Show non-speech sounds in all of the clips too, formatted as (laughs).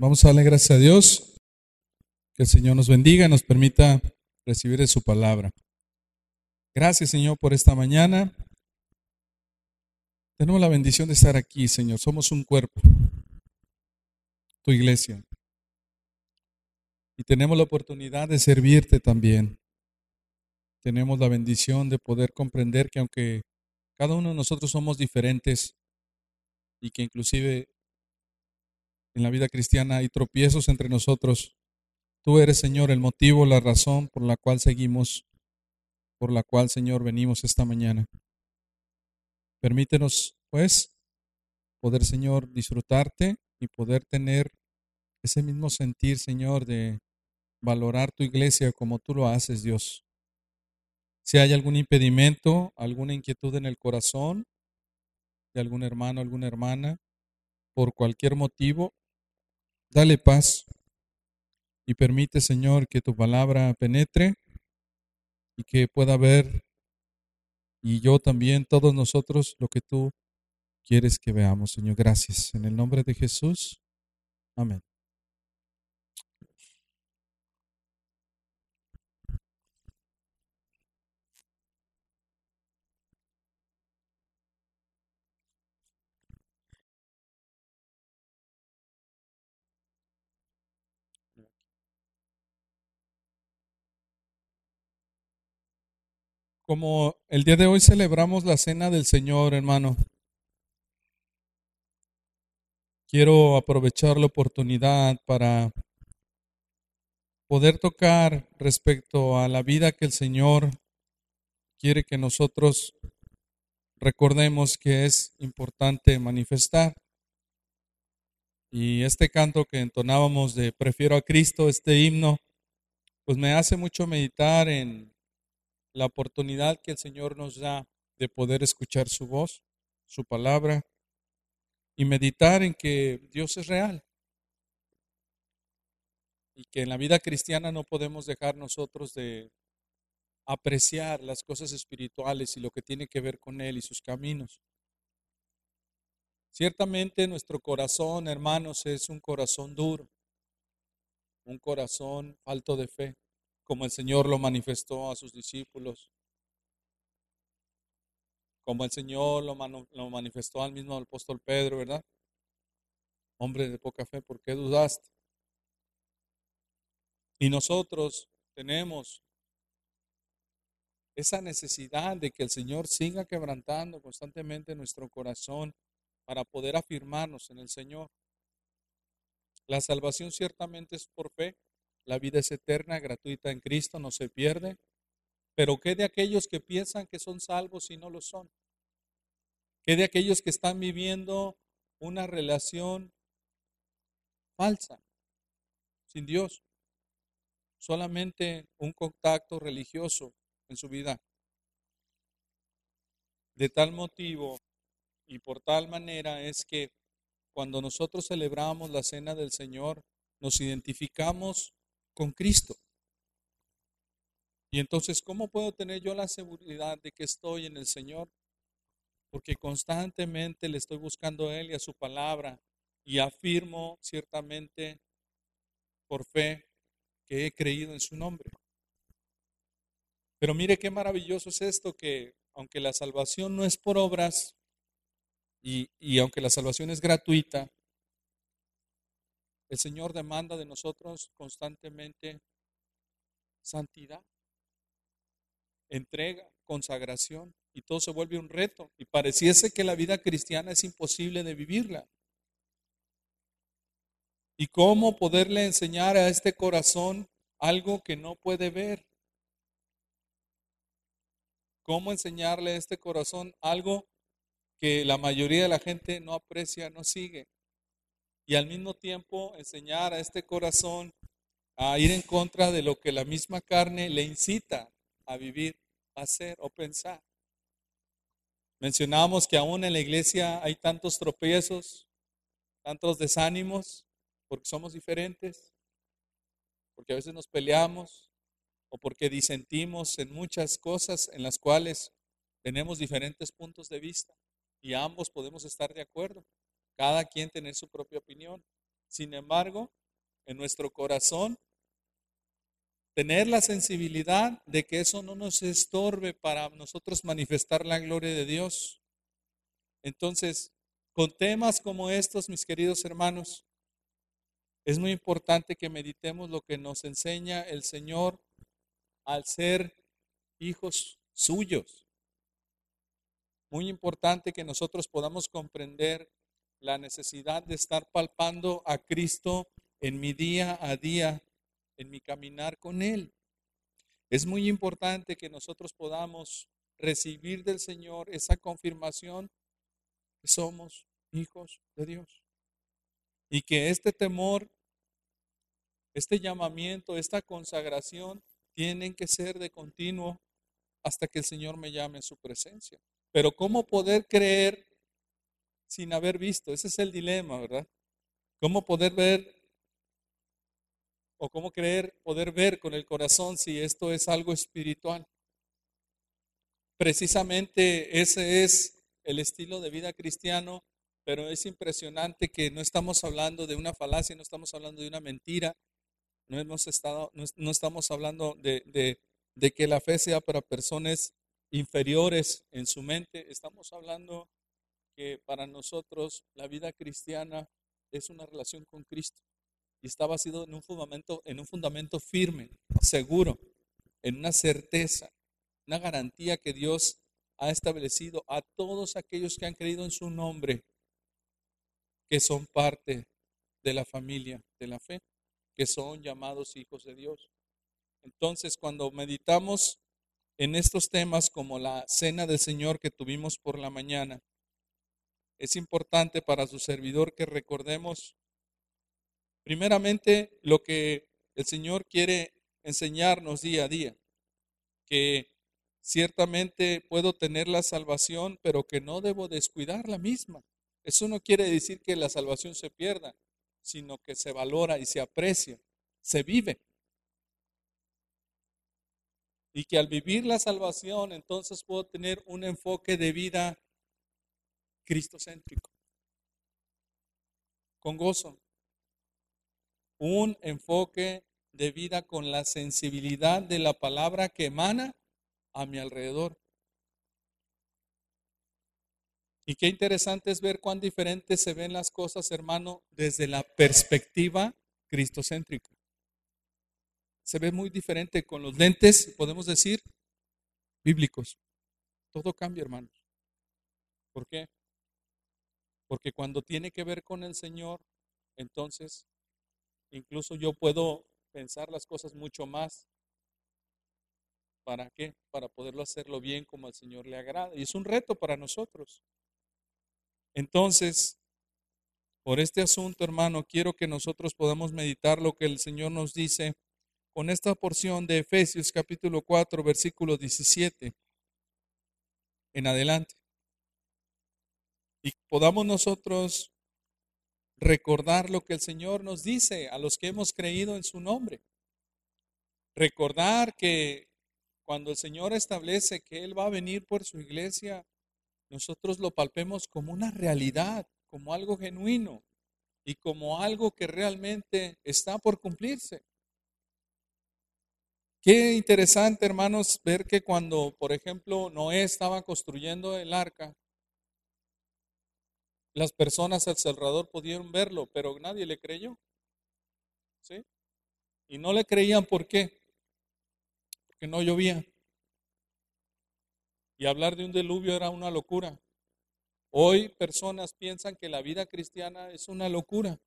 Vamos a darle gracias a Dios. Que el Señor nos bendiga y nos permita recibir de su palabra. Gracias, Señor, por esta mañana. Tenemos la bendición de estar aquí, Señor. Somos un cuerpo, tu iglesia. Y tenemos la oportunidad de servirte también. Tenemos la bendición de poder comprender que aunque cada uno de nosotros somos diferentes y que inclusive en la vida cristiana hay tropiezos entre nosotros. Tú eres, Señor, el motivo, la razón por la cual seguimos, por la cual, Señor, venimos esta mañana. Permítenos, pues, poder, Señor, disfrutarte y poder tener ese mismo sentir, Señor, de valorar tu iglesia como tú lo haces, Dios. Si hay algún impedimento, alguna inquietud en el corazón de algún hermano, alguna hermana, por cualquier motivo, Dale paz y permite, Señor, que tu palabra penetre y que pueda ver y yo también, todos nosotros, lo que tú quieres que veamos, Señor. Gracias. En el nombre de Jesús. Amén. Como el día de hoy celebramos la cena del Señor, hermano, quiero aprovechar la oportunidad para poder tocar respecto a la vida que el Señor quiere que nosotros recordemos que es importante manifestar. Y este canto que entonábamos de Prefiero a Cristo, este himno, pues me hace mucho meditar en la oportunidad que el Señor nos da de poder escuchar su voz, su palabra y meditar en que Dios es real y que en la vida cristiana no podemos dejar nosotros de apreciar las cosas espirituales y lo que tiene que ver con Él y sus caminos. Ciertamente nuestro corazón, hermanos, es un corazón duro, un corazón falto de fe como el Señor lo manifestó a sus discípulos, como el Señor lo, lo manifestó al mismo apóstol Pedro, ¿verdad? Hombre de poca fe, ¿por qué dudaste? Y nosotros tenemos esa necesidad de que el Señor siga quebrantando constantemente nuestro corazón para poder afirmarnos en el Señor. La salvación ciertamente es por fe, la vida es eterna, gratuita en Cristo, no se pierde. Pero ¿qué de aquellos que piensan que son salvos y no lo son? ¿Qué de aquellos que están viviendo una relación falsa, sin Dios? Solamente un contacto religioso en su vida. De tal motivo y por tal manera es que cuando nosotros celebramos la cena del Señor, nos identificamos con Cristo. Y entonces, ¿cómo puedo tener yo la seguridad de que estoy en el Señor? Porque constantemente le estoy buscando a Él y a su palabra y afirmo ciertamente por fe que he creído en su nombre. Pero mire qué maravilloso es esto que aunque la salvación no es por obras y, y aunque la salvación es gratuita, el Señor demanda de nosotros constantemente santidad, entrega, consagración, y todo se vuelve un reto. Y pareciese que la vida cristiana es imposible de vivirla. ¿Y cómo poderle enseñar a este corazón algo que no puede ver? ¿Cómo enseñarle a este corazón algo que la mayoría de la gente no aprecia, no sigue? Y al mismo tiempo enseñar a este corazón a ir en contra de lo que la misma carne le incita a vivir, a hacer o pensar. Mencionamos que aún en la iglesia hay tantos tropiezos, tantos desánimos, porque somos diferentes, porque a veces nos peleamos o porque disentimos en muchas cosas en las cuales tenemos diferentes puntos de vista y ambos podemos estar de acuerdo cada quien tener su propia opinión. Sin embargo, en nuestro corazón, tener la sensibilidad de que eso no nos estorbe para nosotros manifestar la gloria de Dios. Entonces, con temas como estos, mis queridos hermanos, es muy importante que meditemos lo que nos enseña el Señor al ser hijos suyos. Muy importante que nosotros podamos comprender la necesidad de estar palpando a Cristo en mi día a día, en mi caminar con Él. Es muy importante que nosotros podamos recibir del Señor esa confirmación que somos hijos de Dios. Y que este temor, este llamamiento, esta consagración tienen que ser de continuo hasta que el Señor me llame en su presencia. Pero ¿cómo poder creer sin haber visto? Ese es el dilema, ¿verdad? ¿Cómo poder ver o cómo creer, poder ver con el corazón si esto es algo espiritual? Precisamente ese es el estilo de vida cristiano, pero es impresionante que no estamos hablando de una falacia, no estamos hablando de una mentira, no, hemos estado, no, estamos hablando de, de, que la fe sea para personas inferiores en su mente. Estamos hablando que para nosotros la vida cristiana es una relación con Cristo y está basado en un fundamento, en un fundamento firme, seguro, en una certeza, una garantía que Dios ha establecido a todos aquellos que han creído en su nombre, que son parte de la familia de la fe, que son llamados hijos de Dios. Entonces, cuando meditamos en estos temas como la cena del Señor que tuvimos por la mañana, es importante para su servidor que recordemos primeramente lo que el Señor quiere enseñarnos día a día, que ciertamente puedo tener la salvación, pero que no debo descuidar la misma. Eso no quiere decir que la salvación se pierda, sino que se valora y se aprecia, se vive y que al vivir la salvación entonces puedo tener un enfoque de vida cristocéntrico, con gozo, un enfoque de vida con la sensibilidad de la palabra que emana a mi alrededor. Y qué interesante es ver cuán diferentes se ven las cosas, hermano, desde la perspectiva cristocéntrica se ve muy diferente con los lentes, podemos decir, bíblicos. Todo cambia, hermanos. ¿Por qué? Porque cuando tiene que ver con el Señor, entonces incluso yo puedo pensar las cosas mucho más. ¿Para qué? Para poderlo hacerlo bien como al Señor le agrada. Y es un reto para nosotros. Entonces, por este asunto, hermano, quiero que nosotros podamos meditar lo que el Señor nos dice con esta porción de Efesios capítulo 4, versículo 17 en adelante. Y podamos nosotros recordar lo que el Señor nos dice a los que hemos creído en su nombre. Recordar que cuando el Señor establece que Él va a venir por su iglesia, nosotros lo palpemos como una realidad, como algo genuino y como algo que realmente está por cumplirse. Qué interesante, hermanos, ver que cuando, por ejemplo, Noé estaba construyendo el arca, las personas al Salvador pudieron verlo, pero nadie le creyó. ¿Sí? Y no le creían por qué? Porque no llovía. Y hablar de un diluvio era una locura. Hoy personas piensan que la vida cristiana es una locura.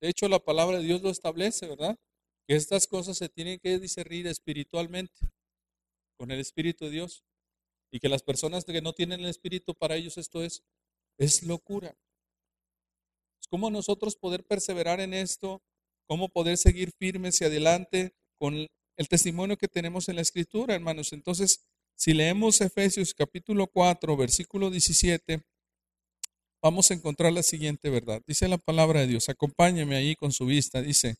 De hecho, la palabra de Dios lo establece, ¿verdad? que estas cosas se tienen que discernir espiritualmente con el Espíritu de Dios y que las personas que no tienen el Espíritu para ellos esto es es locura. ¿Cómo nosotros poder perseverar en esto? ¿Cómo poder seguir firmes y adelante con el testimonio que tenemos en la Escritura, hermanos? Entonces, si leemos Efesios capítulo 4, versículo 17, vamos a encontrar la siguiente verdad. Dice la palabra de Dios, acompáñeme ahí con su vista, dice,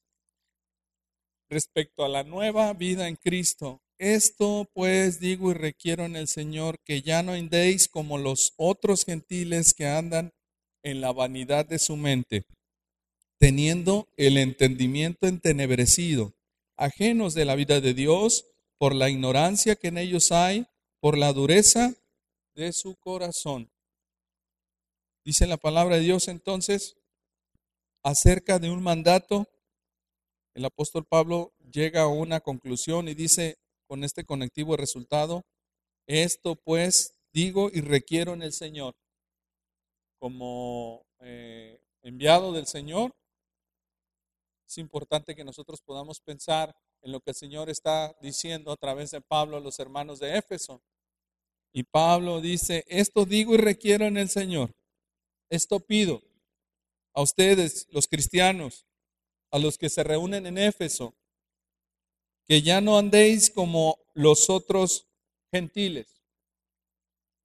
respecto a la nueva vida en Cristo. Esto pues digo y requiero en el Señor que ya no andéis como los otros gentiles que andan en la vanidad de su mente, teniendo el entendimiento entenebrecido, ajenos de la vida de Dios por la ignorancia que en ellos hay, por la dureza de su corazón. Dice la palabra de Dios entonces acerca de un mandato. El apóstol Pablo llega a una conclusión y dice con este conectivo resultado, esto pues digo y requiero en el Señor. Como eh, enviado del Señor, es importante que nosotros podamos pensar en lo que el Señor está diciendo a través de Pablo a los hermanos de Éfeso. Y Pablo dice, esto digo y requiero en el Señor. Esto pido a ustedes, los cristianos, a los que se reúnen en Éfeso, que ya no andéis como los otros gentiles.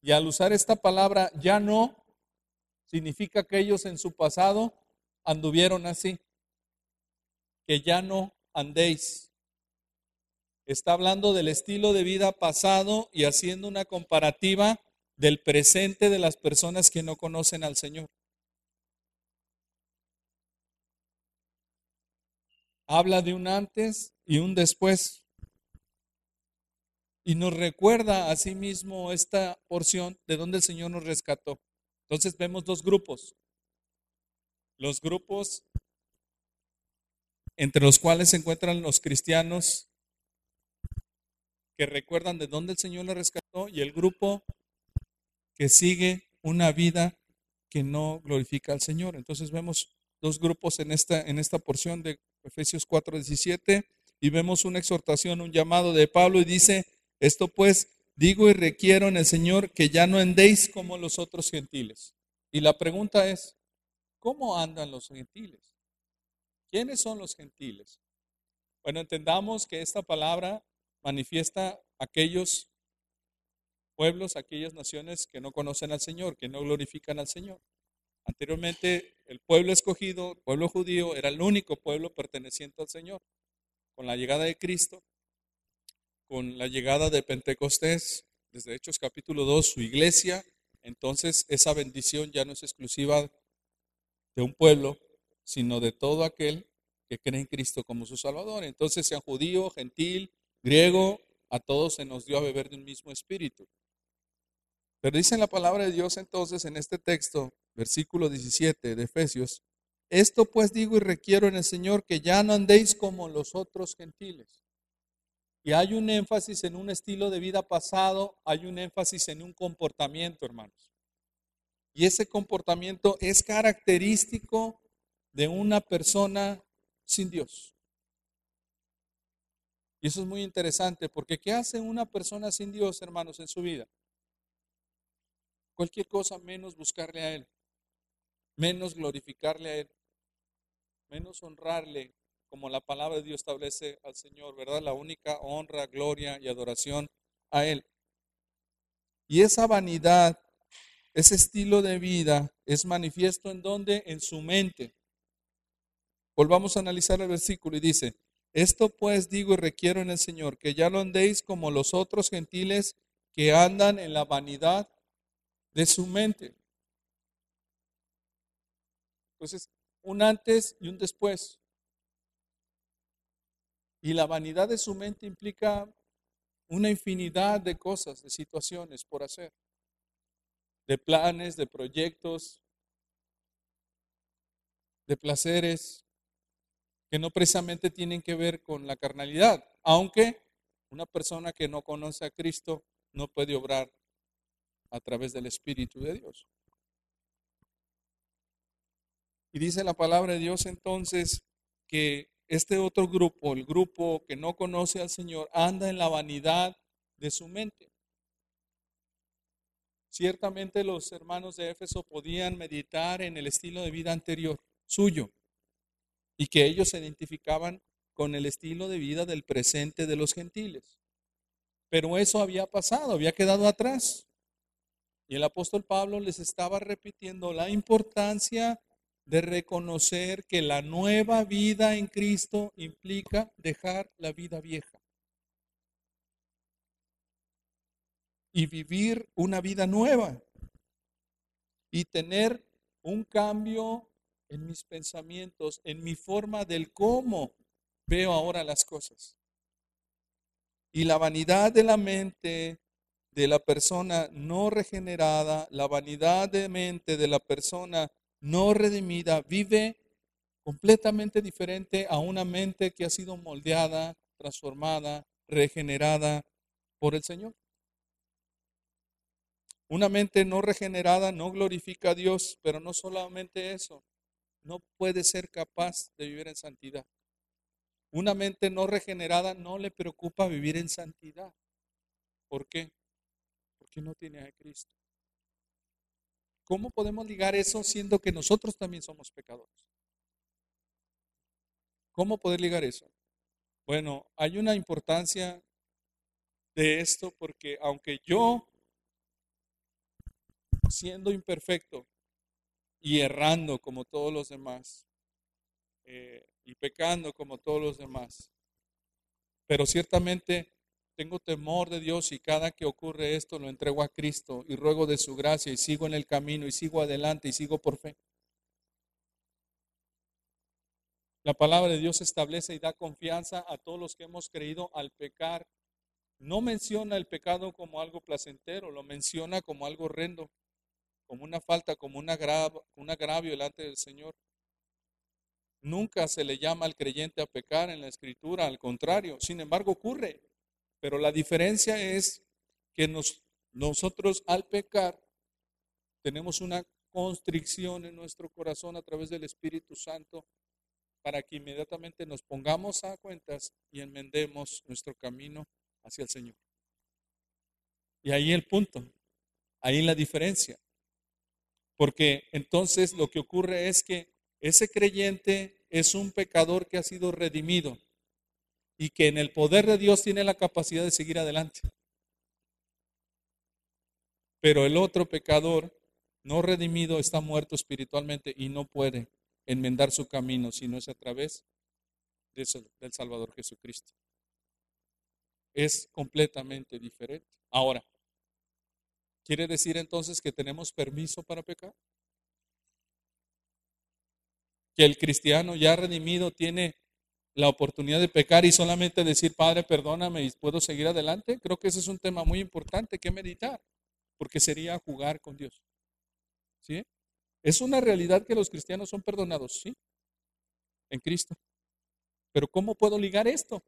Y al usar esta palabra, ya no, significa que ellos en su pasado anduvieron así. Que ya no andéis. Está hablando del estilo de vida pasado y haciendo una comparativa del presente de las personas que no conocen al Señor. Habla de un antes y un después. Y nos recuerda a sí mismo esta porción de donde el Señor nos rescató. Entonces vemos dos grupos. Los grupos entre los cuales se encuentran los cristianos que recuerdan de dónde el Señor los rescató y el grupo que sigue una vida que no glorifica al Señor. Entonces vemos dos grupos en esta, en esta porción de Efesios 4:17 y vemos una exhortación, un llamado de Pablo y dice, esto pues digo y requiero en el Señor que ya no andéis como los otros gentiles. Y la pregunta es, ¿cómo andan los gentiles? ¿Quiénes son los gentiles? Bueno, entendamos que esta palabra manifiesta aquellos pueblos, aquellas naciones que no conocen al Señor, que no glorifican al Señor. Anteriormente, el pueblo escogido, el pueblo judío, era el único pueblo perteneciente al Señor. Con la llegada de Cristo, con la llegada de Pentecostés, desde Hechos capítulo 2, su iglesia, entonces esa bendición ya no es exclusiva de un pueblo, sino de todo aquel que cree en Cristo como su Salvador. Entonces, sea judío, gentil, griego, a todos se nos dio a beber de un mismo espíritu. Pero dice la palabra de Dios entonces en este texto, versículo 17 de Efesios, esto pues digo y requiero en el Señor que ya no andéis como los otros gentiles. Y hay un énfasis en un estilo de vida pasado, hay un énfasis en un comportamiento, hermanos. Y ese comportamiento es característico de una persona sin Dios. Y eso es muy interesante, porque ¿qué hace una persona sin Dios, hermanos, en su vida? Cualquier cosa menos buscarle a Él, menos glorificarle a Él, menos honrarle, como la palabra de Dios establece al Señor, ¿verdad? La única honra, gloria y adoración a Él. Y esa vanidad, ese estilo de vida es manifiesto en donde? En su mente. Volvamos a analizar el versículo y dice, esto pues digo y requiero en el Señor, que ya lo andéis como los otros gentiles que andan en la vanidad de su mente. Entonces, un antes y un después. Y la vanidad de su mente implica una infinidad de cosas, de situaciones por hacer, de planes, de proyectos, de placeres que no precisamente tienen que ver con la carnalidad, aunque una persona que no conoce a Cristo no puede obrar a través del Espíritu de Dios. Y dice la palabra de Dios entonces que este otro grupo, el grupo que no conoce al Señor, anda en la vanidad de su mente. Ciertamente los hermanos de Éfeso podían meditar en el estilo de vida anterior suyo y que ellos se identificaban con el estilo de vida del presente de los gentiles. Pero eso había pasado, había quedado atrás. Y el apóstol Pablo les estaba repitiendo la importancia de reconocer que la nueva vida en Cristo implica dejar la vida vieja y vivir una vida nueva y tener un cambio en mis pensamientos, en mi forma del cómo veo ahora las cosas. Y la vanidad de la mente de la persona no regenerada, la vanidad de mente de la persona no redimida, vive completamente diferente a una mente que ha sido moldeada, transformada, regenerada por el Señor. Una mente no regenerada no glorifica a Dios, pero no solamente eso, no puede ser capaz de vivir en santidad. Una mente no regenerada no le preocupa vivir en santidad. ¿Por qué? Porque no tiene a Cristo. ¿Cómo podemos ligar eso siendo que nosotros también somos pecadores? ¿Cómo poder ligar eso? Bueno, hay una importancia de esto porque aunque yo, siendo imperfecto y errando como todos los demás, eh, y pecando como todos los demás. Pero ciertamente tengo temor de Dios y cada que ocurre esto lo entrego a Cristo y ruego de su gracia y sigo en el camino y sigo adelante y sigo por fe. La palabra de Dios establece y da confianza a todos los que hemos creído al pecar. No menciona el pecado como algo placentero, lo menciona como algo horrendo, como una falta, como un agravio, un agravio delante del Señor. Nunca se le llama al creyente a pecar en la escritura, al contrario, sin embargo ocurre. Pero la diferencia es que nosotros al pecar tenemos una constricción en nuestro corazón a través del Espíritu Santo para que inmediatamente nos pongamos a cuentas y enmendemos nuestro camino hacia el Señor. Y ahí el punto, ahí la diferencia. Porque entonces lo que ocurre es que ese creyente es un pecador que ha sido redimido y que en el poder de Dios tiene la capacidad de seguir adelante. Pero el otro pecador no redimido está muerto espiritualmente y no puede enmendar su camino si no es a través del Salvador Jesucristo. Es completamente diferente. Ahora, ¿quiere decir entonces que tenemos permiso para pecar? que el cristiano ya redimido tiene la oportunidad de pecar y solamente decir, Padre, perdóname y puedo seguir adelante? Creo que ese es un tema muy importante que meditar, porque sería jugar con Dios. ¿Sí? Es una realidad que los cristianos son perdonados, sí, en Cristo. Pero ¿cómo puedo ligar esto?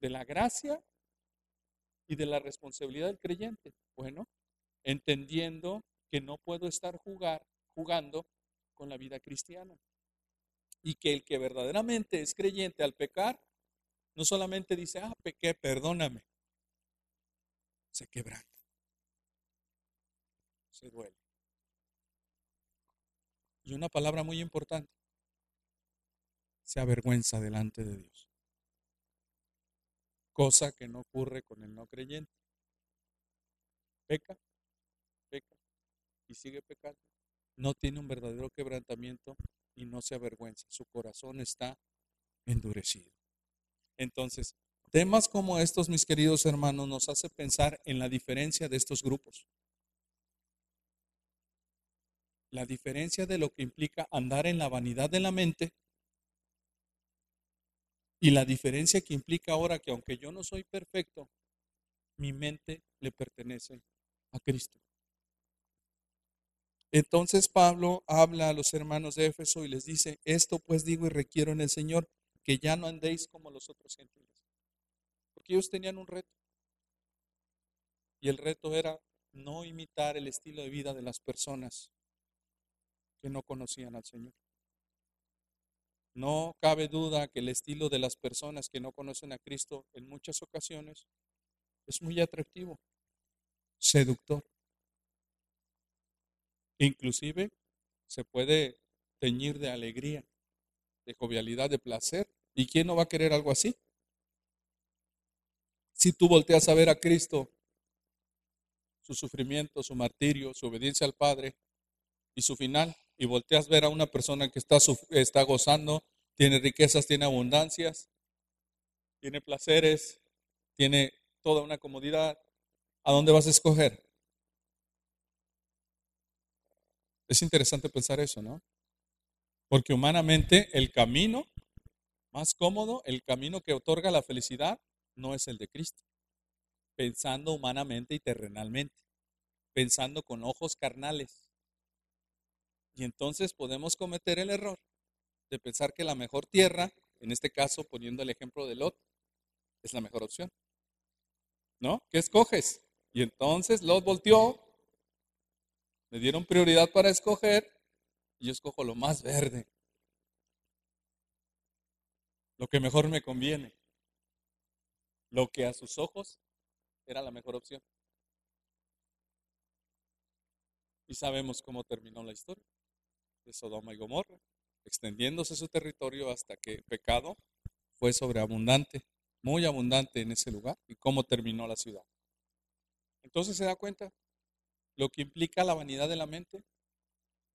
De la gracia y de la responsabilidad del creyente. Bueno, entendiendo que no puedo estar jugar, jugando con la vida cristiana y que el que verdaderamente es creyente al pecar, no solamente dice, ah, pequé, perdóname, se quebranta, se duele. Y una palabra muy importante, se avergüenza delante de Dios. Cosa que no ocurre con el no creyente. Peca, peca y sigue pecando. No tiene un verdadero quebrantamiento y no se avergüenza. Su corazón está endurecido. Entonces, temas como estos, mis queridos hermanos, nos hace pensar en la diferencia de estos grupos. La diferencia de lo que implica andar en la vanidad de la mente y la diferencia que implica ahora que aunque yo no soy perfecto, mi mente le pertenece a Cristo. Entonces Pablo habla a los hermanos de Éfeso y les dice, esto pues digo y requiero en el Señor, que ya no andéis como los otros gentiles. Porque ellos tenían un reto. Y el reto era no imitar el estilo de vida de las personas que no conocían al Señor. No cabe duda que el estilo de las personas que no conocen a Cristo en muchas ocasiones es muy atractivo, seductor. Inclusive se puede teñir de alegría, de jovialidad, de placer. ¿Y quién no va a querer algo así? Si tú volteas a ver a Cristo, su sufrimiento, su martirio, su obediencia al Padre y su final, y volteas a ver a una persona que está, está gozando, tiene riquezas, tiene abundancias, tiene placeres, tiene toda una comodidad, ¿a dónde vas a escoger? Es interesante pensar eso, ¿no? Porque humanamente el camino más cómodo, el camino que otorga la felicidad, no es el de Cristo. Pensando humanamente y terrenalmente, pensando con ojos carnales. Y entonces podemos cometer el error de pensar que la mejor tierra, en este caso poniendo el ejemplo de Lot, es la mejor opción. ¿No? ¿Qué escoges? Y entonces Lot volteó, me dieron prioridad para escoger y yo escojo lo más verde, lo que mejor me conviene, lo que a sus ojos era la mejor opción. Y sabemos cómo terminó la historia de Sodoma y Gomorra, extendiéndose su territorio hasta que el pecado fue sobreabundante, muy abundante en ese lugar, y cómo terminó la ciudad. Entonces se da cuenta lo que implica la vanidad de la mente,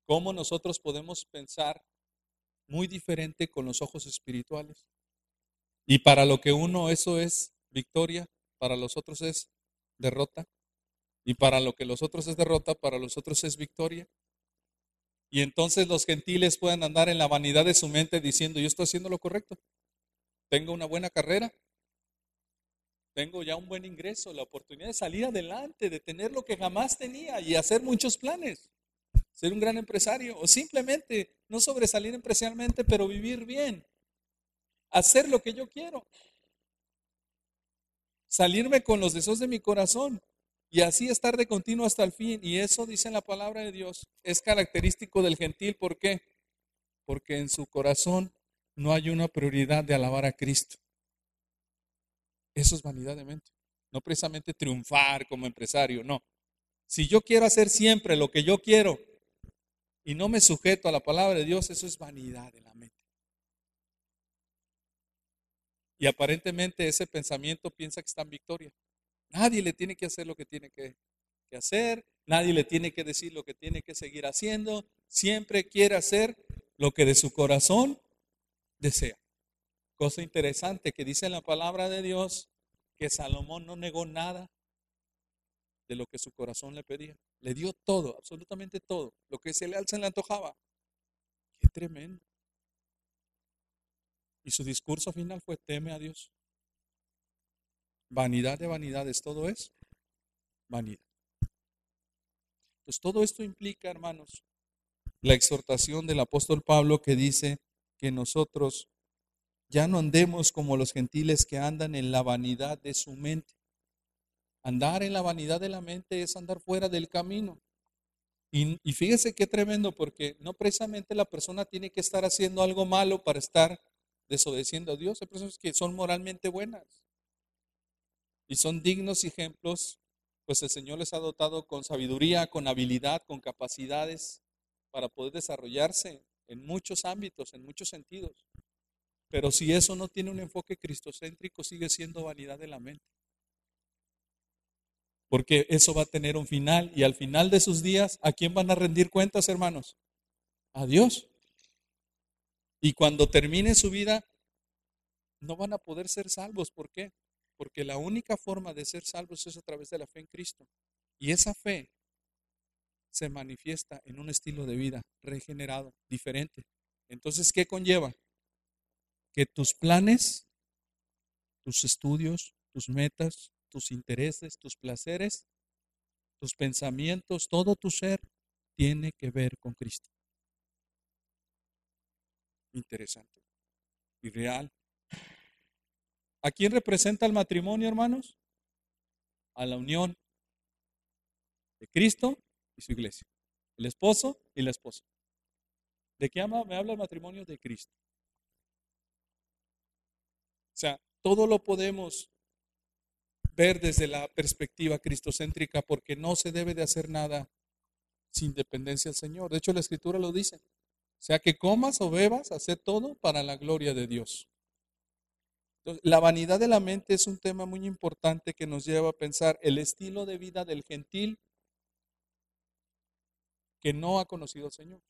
cómo nosotros podemos pensar muy diferente con los ojos espirituales. Y para lo que uno eso es victoria, para los otros es derrota. Y para lo que los otros es derrota, para los otros es victoria. Y entonces los gentiles pueden andar en la vanidad de su mente diciendo, yo estoy haciendo lo correcto. Tengo una buena carrera. Tengo ya un buen ingreso, la oportunidad de salir adelante, de tener lo que jamás tenía y hacer muchos planes ser un gran empresario o simplemente no sobresalir empresarialmente, pero vivir bien, hacer lo que yo quiero, salirme con los deseos de mi corazón y así estar de continuo hasta el fin. Y eso, dice la palabra de Dios, es característico del gentil. ¿Por qué? Porque en su corazón no hay una prioridad de alabar a Cristo. Eso es vanidad de mente. No precisamente triunfar como empresario, no. Si yo quiero hacer siempre lo que yo quiero, y no me sujeto a la palabra de Dios, eso es vanidad de la mente. Y aparentemente ese pensamiento piensa que está en victoria. Nadie le tiene que hacer lo que tiene que, que hacer, nadie le tiene que decir lo que tiene que seguir haciendo, siempre quiere hacer lo que de su corazón desea. Cosa interesante que dice en la palabra de Dios que Salomón no negó nada de lo que su corazón le pedía. Le dio todo, absolutamente todo, lo que se le, se le antojaba. Qué tremendo. Y su discurso final fue, teme a Dios. Vanidad de vanidades, todo es vanidad. Pues todo esto implica, hermanos, la exhortación del apóstol Pablo que dice que nosotros ya no andemos como los gentiles que andan en la vanidad de su mente. Andar en la vanidad de la mente es andar fuera del camino. Y, fíjese qué tremendo, porque no precisamente la persona tiene que estar haciendo algo malo para estar desobedeciendo a Dios. Hay personas que son moralmente buenas y son dignos ejemplos, pues el Señor les ha dotado con sabiduría, con habilidad, con capacidades para poder desarrollarse en muchos ámbitos, en muchos sentidos. Pero si eso no tiene un enfoque cristocéntrico, sigue siendo vanidad de la mente porque eso va a tener un final y al final de sus días, ¿a quién van a rendir cuentas, hermanos? A Dios. Y cuando termine su vida, no van a poder ser salvos. ¿Por qué? Porque la única forma de ser salvos es a través de la fe en Cristo. Y esa fe se manifiesta en un estilo de vida regenerado, diferente. Entonces, ¿qué conlleva? Que tus planes, tus estudios, tus metas, tus intereses, tus placeres, tus pensamientos, todo tu ser tiene que ver con Cristo. Interesante y real. ¿A quién representa el matrimonio, hermanos? A la unión de Cristo y su iglesia. El esposo y la esposa. ¿De qué me habla el matrimonio? De Cristo. Sea, todo lo podemos ver desde la perspectiva cristocéntrica porque no se debe de hacer nada sin dependencia del Señor. De hecho, la Escritura lo dice. O sea, que comas o bebas, hacer todo para la gloria de Dios. la vanidad de la mente es un tema muy importante que nos lleva a pensar el estilo de vida del gentil que no ha conocido al Señor.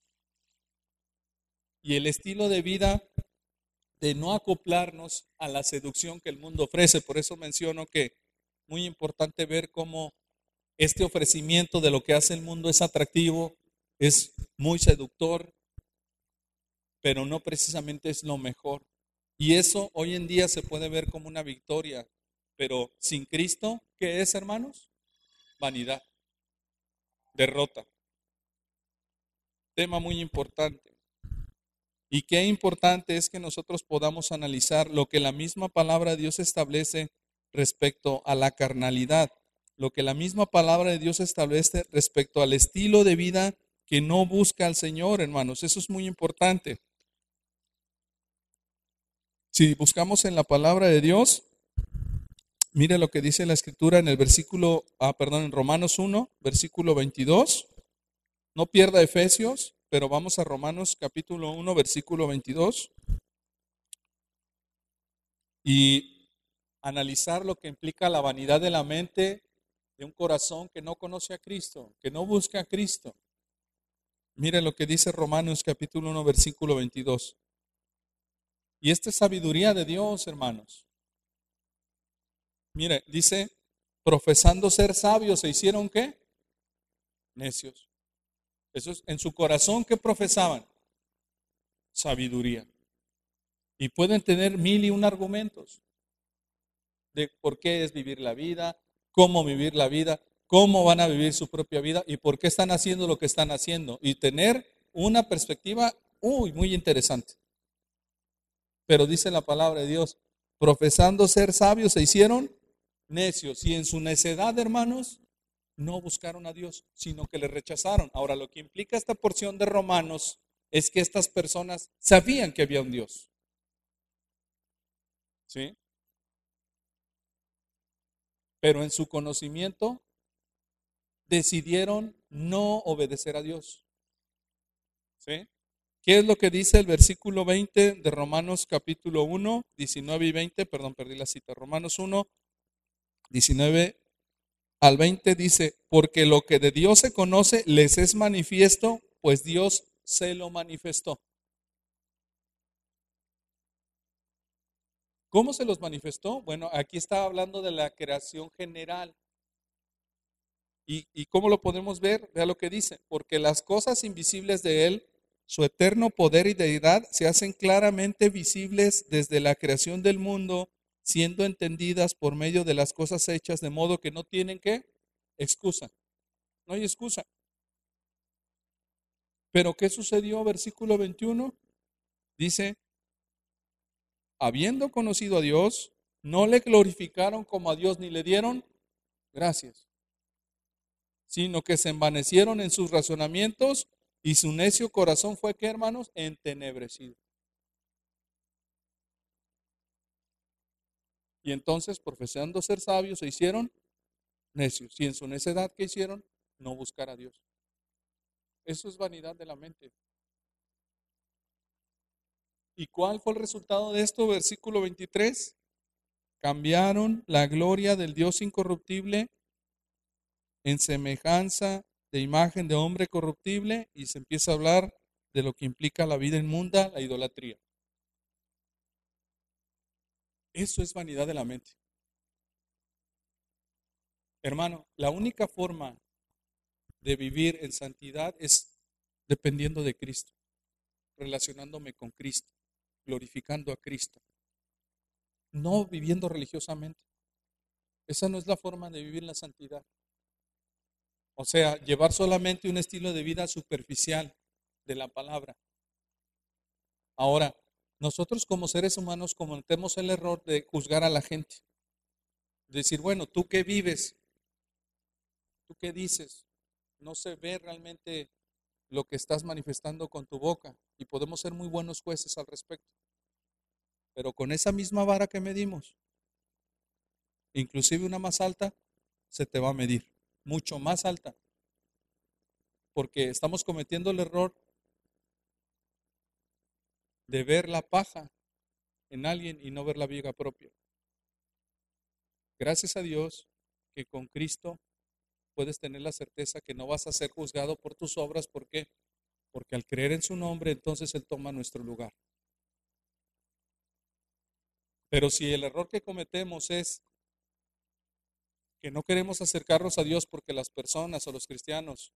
Y el estilo de vida de no acoplarnos a la seducción que el mundo ofrece. Por eso menciono que muy importante ver cómo este ofrecimiento de lo que hace el mundo es atractivo, es muy seductor. pero no precisamente es lo mejor. Y eso hoy en día se puede ver como una victoria, pero sin Cristo, ¿qué es, hermanos? Vanidad, derrota. Tema muy importante. Y qué importante es que nosotros podamos analizar lo que la misma palabra de Dios establece respecto a la carnalidad, lo que la misma palabra de Dios establece respecto al estilo de vida que no busca al Señor, hermanos. Eso es muy importante. Si buscamos en la palabra de Dios, mire lo que dice la escritura en el versículo, ah, perdón, en Romanos 1, versículo 22. No pierda Efesios, pero vamos a Romanos capítulo 1, versículo 22. Y analizar lo que implica la vanidad de la mente de un corazón que no conoce a Cristo, que no busca a Cristo. Mire lo que dice Romanos capítulo 1, versículo 22. Y esta es sabiduría de Dios, hermanos. Mire, dice, profesando ser sabios, ¿se hicieron qué? Necios. Eso es en su corazón que profesaban sabiduría. Y pueden tener mil y un argumentos de por qué es vivir la vida, cómo vivir la vida, cómo van a vivir su propia vida y por qué están haciendo lo que están haciendo. Y tener una perspectiva uy, muy interesante. Pero dice la palabra de Dios, profesando ser sabios, se hicieron necios. Y en su necedad, hermanos, no buscaron a Dios, sino que le rechazaron. Ahora, lo que implica esta porción de Romanos es que estas personas sabían que había un Dios. ¿Sí? Pero en su conocimiento decidieron no obedecer a Dios. ¿Sí? ¿Qué es lo que dice el versículo 20 de Romanos capítulo 1, 19 y 20? Perdón, perdí la cita. Romanos 1, 19 al 20 dice, porque lo que de Dios se conoce les es manifiesto, pues Dios se lo manifestó. ¿Cómo se los manifestó? Bueno, aquí está hablando de la creación general. ¿Y, ¿Y, cómo lo podemos ver? Vea lo que dice, porque las cosas invisibles de Él, su eterno poder y deidad, se hacen claramente visibles desde la creación del mundo siendo entendidas por medio de las cosas hechas, de modo que no tienen que excusa. No hay excusa. Pero ¿qué sucedió? Versículo 21 dice, habiendo conocido a Dios, no le glorificaron como a Dios ni le dieron gracias, sino que se envanecieron en sus razonamientos y su necio corazón fue que, hermanos, entenebrecido. Y entonces, profesando ser sabios, se hicieron necios. Y en su necedad, ¿qué hicieron? No buscar a Dios. Eso es vanidad de la mente. ¿Y cuál fue el resultado de esto? Versículo 23. Cambiaron la gloria del Dios incorruptible en semejanza de imagen de hombre corruptible y se empieza a hablar de lo que implica la vida inmunda, la idolatría. Eso es vanidad de la mente. Hermano, la única forma de vivir en santidad es dependiendo de Cristo, relacionándome con Cristo, glorificando a Cristo, no viviendo religiosamente. Esa no es la forma de vivir la santidad. O sea, llevar solamente un estilo de vida superficial de la palabra. Ahora, nosotros como seres humanos cometemos el error de juzgar a la gente. Decir, bueno, ¿tú qué vives? ¿Tú qué dices? No se ve realmente lo que estás manifestando con tu boca y podemos ser muy buenos jueces al respecto. Pero con esa misma vara que medimos, inclusive una más alta, se te va a medir, mucho más alta. Porque estamos cometiendo el error de ver la paja en alguien y no ver la viga propia. Gracias a Dios que con Cristo puedes tener la certeza que no vas a ser juzgado por tus obras. ¿Por qué? Porque al creer en su nombre, entonces Él toma nuestro lugar. Pero si el error que cometemos es que no queremos acercarnos a Dios porque las personas o los cristianos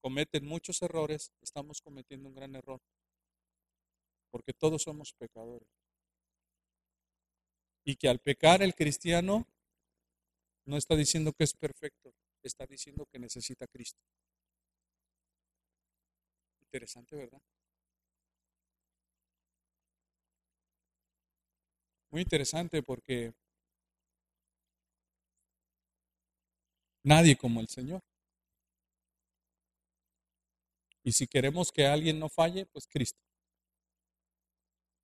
cometen muchos errores, estamos cometiendo un gran error. Porque todos somos pecadores. Y que al pecar el cristiano no está diciendo que es perfecto, está diciendo que necesita Cristo. Interesante, ¿verdad? Muy interesante porque nadie como el Señor. Y si queremos que alguien no falle, pues Cristo.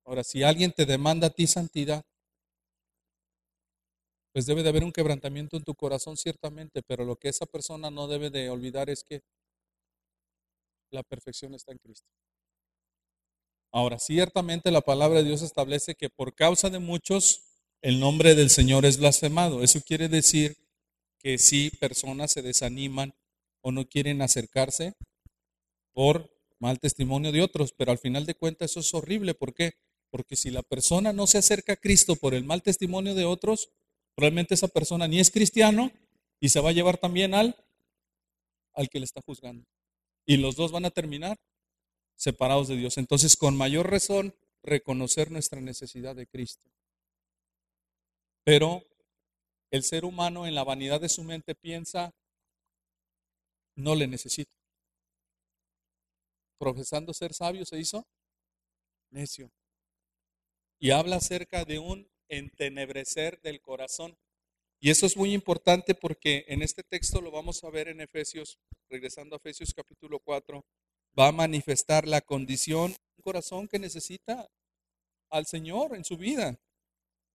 Ahora, si alguien te demanda a ti santidad, pues debe de haber un quebrantamiento en tu corazón ciertamente, pero lo que esa persona no debe de olvidar es que la perfección está en Cristo. Ahora, ciertamente la palabra de Dios establece que por causa de muchos el nombre del Señor es blasfemado. Eso quiere decir que si personas se desaniman o no quieren acercarse por mal testimonio de otros, pero al final de cuentas eso es horrible. ¿Por qué? Porque si la persona no se acerca a Cristo por el mal testimonio de otros, probablemente esa persona ni es cristiano y se va a llevar también al, al que le está juzgando. Y los dos van a terminar separados de Dios. Entonces, con mayor razón, reconocer nuestra necesidad de Cristo. Pero el ser humano en la vanidad de su mente piensa, no le necesito. Profesando ser sabio se hizo necio. Y habla acerca de un entenebrecer del corazón. Y eso es muy importante porque en este texto lo vamos a ver en Efesios, regresando a Efesios capítulo 4, va a manifestar la condición, un corazón que necesita al Señor en su vida.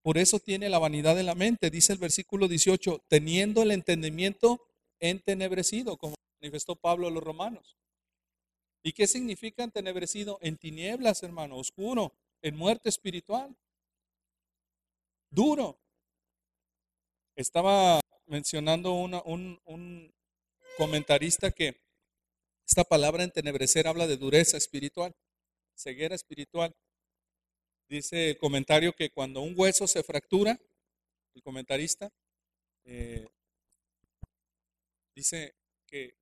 Por eso tiene la vanidad de la mente, dice el versículo 18, teniendo el entendimiento entenebrecido, como manifestó Pablo a los romanos. ¿Y qué significa entenebrecido? En tinieblas, hermano, oscuro, en muerte espiritual. Duro. Estaba mencionando un, un comentarista que esta palabra entenebrecer habla de dureza espiritual, ceguera espiritual. Dice el comentario que cuando un hueso se fractura, el comentarista eh, dice que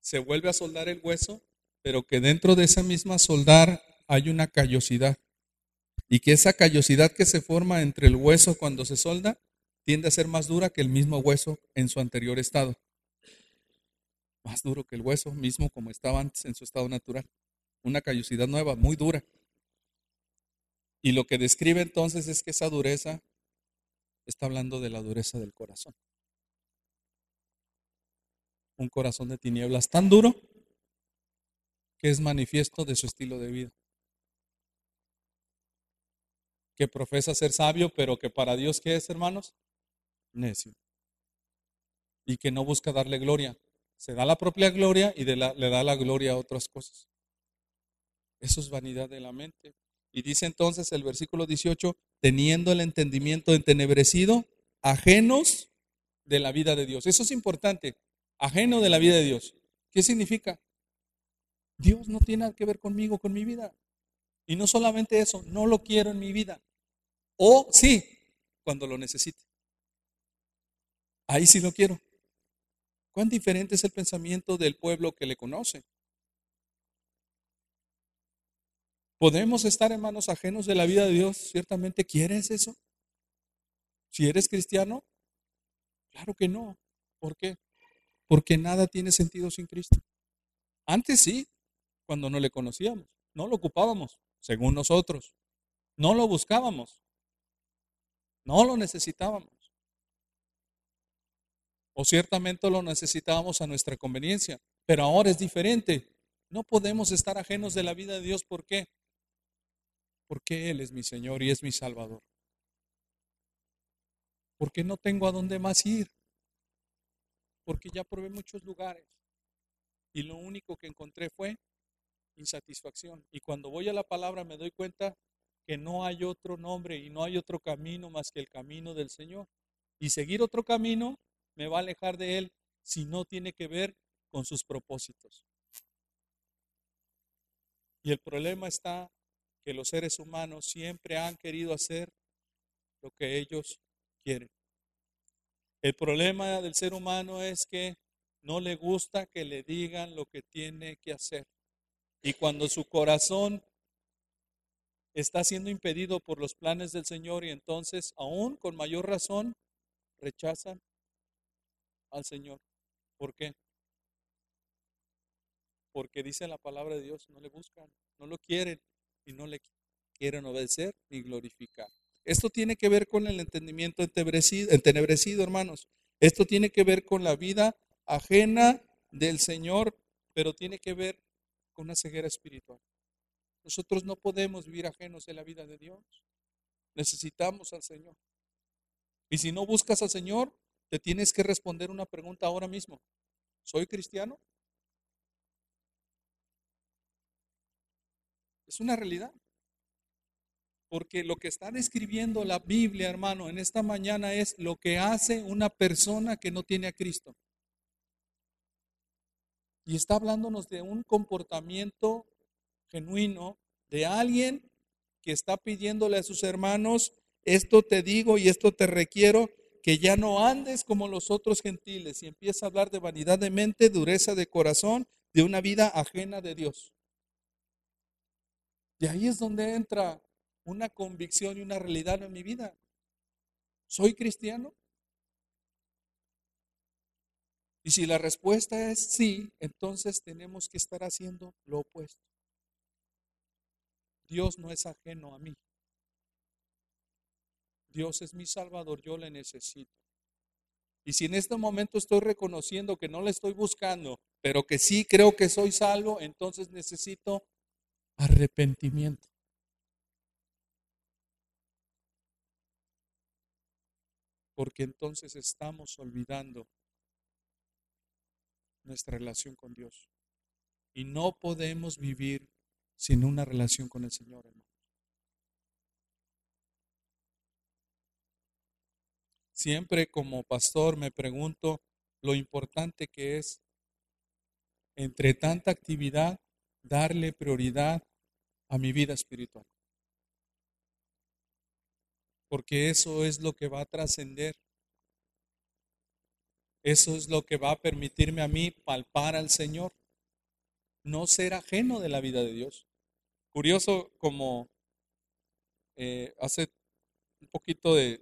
se vuelve a soldar el hueso, pero que dentro de esa misma soldar hay una callosidad. Y que esa callosidad que se forma entre el hueso cuando se solda tiende a ser más dura que el mismo hueso en su anterior estado más duro que el hueso mismo como estaba antes en su estado natural. Una callosidad nueva, muy dura. Y lo que describe entonces es que esa dureza está hablando de la dureza del corazón. Un corazón de tinieblas tan duro que es manifiesto de su estilo de vida. Que profesa ser sabio, pero que para Dios, ¿qué es, hermanos? Necio. Y que no busca darle gloria, se da la propia gloria y le da la gloria a otras cosas. Eso es vanidad de la mente. Y dice entonces el versículo 18, teniendo el entendimiento entenebrecido, ajenos de la vida de Dios. Eso es importante, ajeno de la vida de Dios. ¿Qué significa? Dios no tiene nada que ver conmigo, con mi vida. Y no solamente eso, no lo quiero en mi vida. O sí, cuando lo necesite. Ahí sí lo quiero. ¿Cuán diferente es el pensamiento del pueblo que le conoce? ¿Podemos estar en manos ajenos de la vida de Dios? ¿Ciertamente quieres eso? Si eres cristiano, claro que no. ¿Por qué? Porque nada tiene sentido sin Cristo. Antes sí, cuando no le conocíamos, no lo ocupábamos, según nosotros. No lo buscábamos. No lo necesitábamos o ciertamente lo necesitábamos a nuestra conveniencia, pero ahora es diferente. No podemos estar ajenos de la vida de Dios. ¿Por qué? Porque Él es mi Señor y es mi Salvador. Porque no tengo a dónde más ir. Porque ya probé muchos lugares. Y lo único que encontré fue insatisfacción. Y cuando voy a la palabra me doy cuenta que no hay otro nombre y no hay otro camino más que el camino del Señor. Y seguir otro camino me va a alejar de Él si no tiene que ver con sus propósitos. Y el problema está que los seres humanos siempre han querido hacer lo que ellos quieren. El problema del ser humano es que no le gusta que le digan lo que tiene que hacer. Y cuando su corazón está siendo impedido por los planes del Señor y entonces aún con mayor razón rechazan al Señor. ¿Por qué? Porque dice la palabra de Dios, no le buscan, no lo quieren y no le quieren obedecer ni glorificar. Esto tiene que ver con el entendimiento entenebrecido, entenebrecido, hermanos. Esto tiene que ver con la vida ajena del Señor, pero tiene que ver con una ceguera espiritual. Nosotros no podemos vivir ajenos de la vida de Dios. Necesitamos al Señor. Y si no buscas al Señor, te tienes que responder una pregunta ahora mismo. ¿Soy cristiano? Es una realidad. Porque lo que está describiendo la Biblia, hermano, en esta mañana es lo que hace una persona que no tiene a Cristo. Y está hablándonos de un comportamiento genuino de alguien que está pidiéndole a sus hermanos, esto te digo y esto te requiero, que ya no andes como los otros gentiles y empieza a hablar de vanidad de mente, dureza de corazón, de una vida ajena de Dios. Y ahí es donde entra una convicción y una realidad en mi vida. ¿Soy cristiano? Y si la respuesta es sí, entonces tenemos que estar haciendo lo opuesto. Dios no es ajeno a mí. Dios es mi Salvador, yo le necesito. Y si en este momento estoy reconociendo que no le estoy buscando, pero que sí creo que soy salvo, entonces necesito arrepentimiento. Porque entonces estamos olvidando nuestra relación con Dios. Y no podemos vivir sin una relación con el Señor, hermano. Siempre como pastor me pregunto lo importante que es, entre tanta actividad, darle prioridad a mi vida espiritual. Porque eso es lo que va a trascender. Eso es lo que va a permitirme a mí palpar al Señor. No ser ajeno de la vida de Dios. Curioso como eh, hace un poquito de,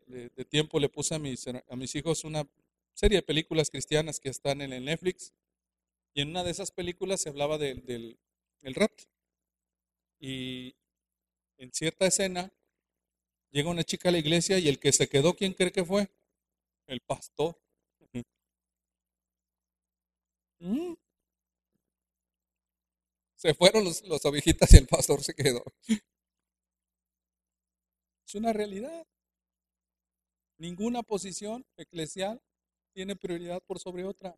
tiempo le puse a mis, a mis hijos una serie de películas cristianas que están en el Netflix y en una de esas películas se hablaba del, del. Y en cierta escena llega una chica a la iglesia y el que se quedó, ¿quién cree que fue? El pastor. (laughs) Mm. Se fueron los, los ovejitas y el pastor se quedó. Es una realidad. Ninguna posición eclesial tiene prioridad por sobre otra.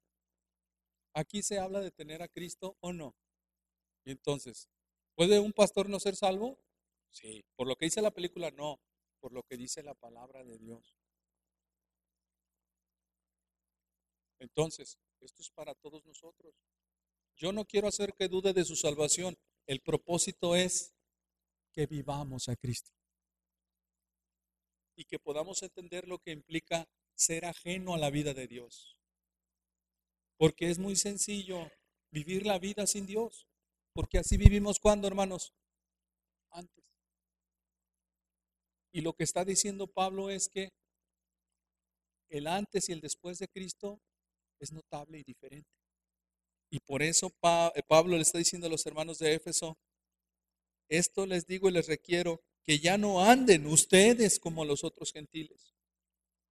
Aquí se habla de tener a Cristo o no. Y entonces, ¿puede un pastor no ser salvo? Sí. ¿Por lo que dice la película? No. Por lo que dice la palabra de Dios. Entonces, esto es para todos nosotros. Yo no quiero hacer que dude de su salvación. El propósito es que vivamos a Cristo. Y que podamos entender lo que implica ser ajeno a la vida de Dios. Porque es muy sencillo vivir la vida sin Dios. Porque así vivimos cuando, hermanos? Antes. Y lo que está diciendo Pablo es que el antes y el después de Cristo es notable y diferente. Y por eso eh, Pablo le está diciendo a los hermanos de Éfeso, esto les digo y les requiero que ya no anden ustedes como los otros gentiles,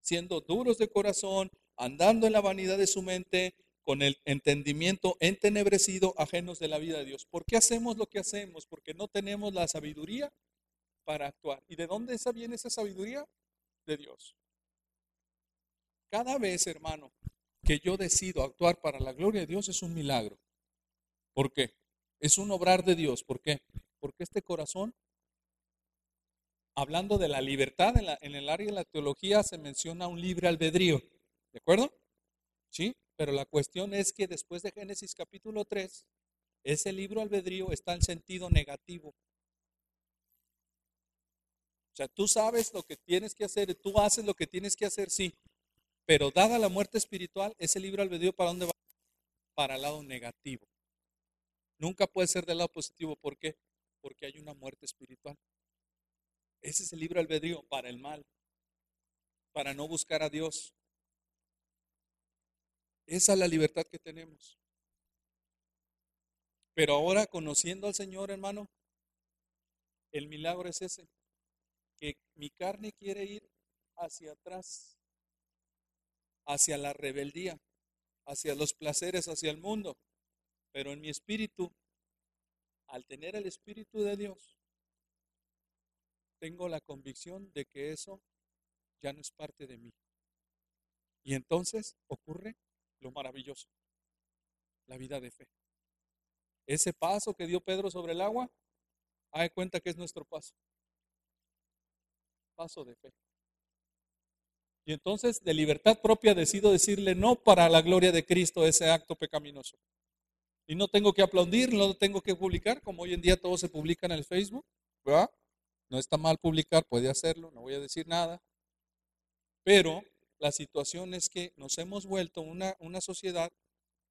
siendo duros de corazón, andando en la vanidad de su mente, con el entendimiento entenebrecido, ajenos de la vida de Dios. ¿Por qué hacemos lo que hacemos? Porque no tenemos la sabiduría para actuar. ¿Y de dónde viene esa sabiduría? De Dios. Cada vez, hermano, que yo decido actuar para la gloria de Dios es un milagro. ¿Por qué? Es un obrar de Dios. ¿Por qué? Porque este corazón, hablando de la libertad, en, el área de la teología se menciona un libre albedrío. ¿De acuerdo? Sí, pero la cuestión es que después de Génesis capítulo 3, ese libro albedrío está en sentido negativo. O sea, tú sabes lo que tienes que hacer, tú haces lo que tienes que hacer, sí, pero dada la muerte espiritual, ese libro albedrío para dónde va? Para el lado negativo. Nunca puede ser del lado positivo. ¿Por qué? Porque hay una muerte espiritual. Ese es el libre albedrío para el mal, para no buscar a Dios. Esa es la libertad que tenemos. Pero ahora, conociendo al Señor, hermano, el milagro es ese, que mi carne quiere ir hacia atrás, hacia la rebeldía, hacia los placeres, hacia el mundo. Pero en mi espíritu, al tener el Espíritu de Dios, tengo la convicción de que eso ya no es parte de mí. Y entonces ocurre lo maravilloso, la vida de fe. Ese paso que dio Pedro sobre el agua, hay cuenta que es nuestro paso. Paso de fe. Y entonces de libertad propia decido decirle no para la gloria de Cristo ese acto pecaminoso. Y no tengo que aplaudir, no tengo que publicar, como hoy en día todo se publica en el Facebook, ¿verdad? No está mal publicar, puede hacerlo, no voy a decir nada. Pero la situación es que nos hemos vuelto una, una sociedad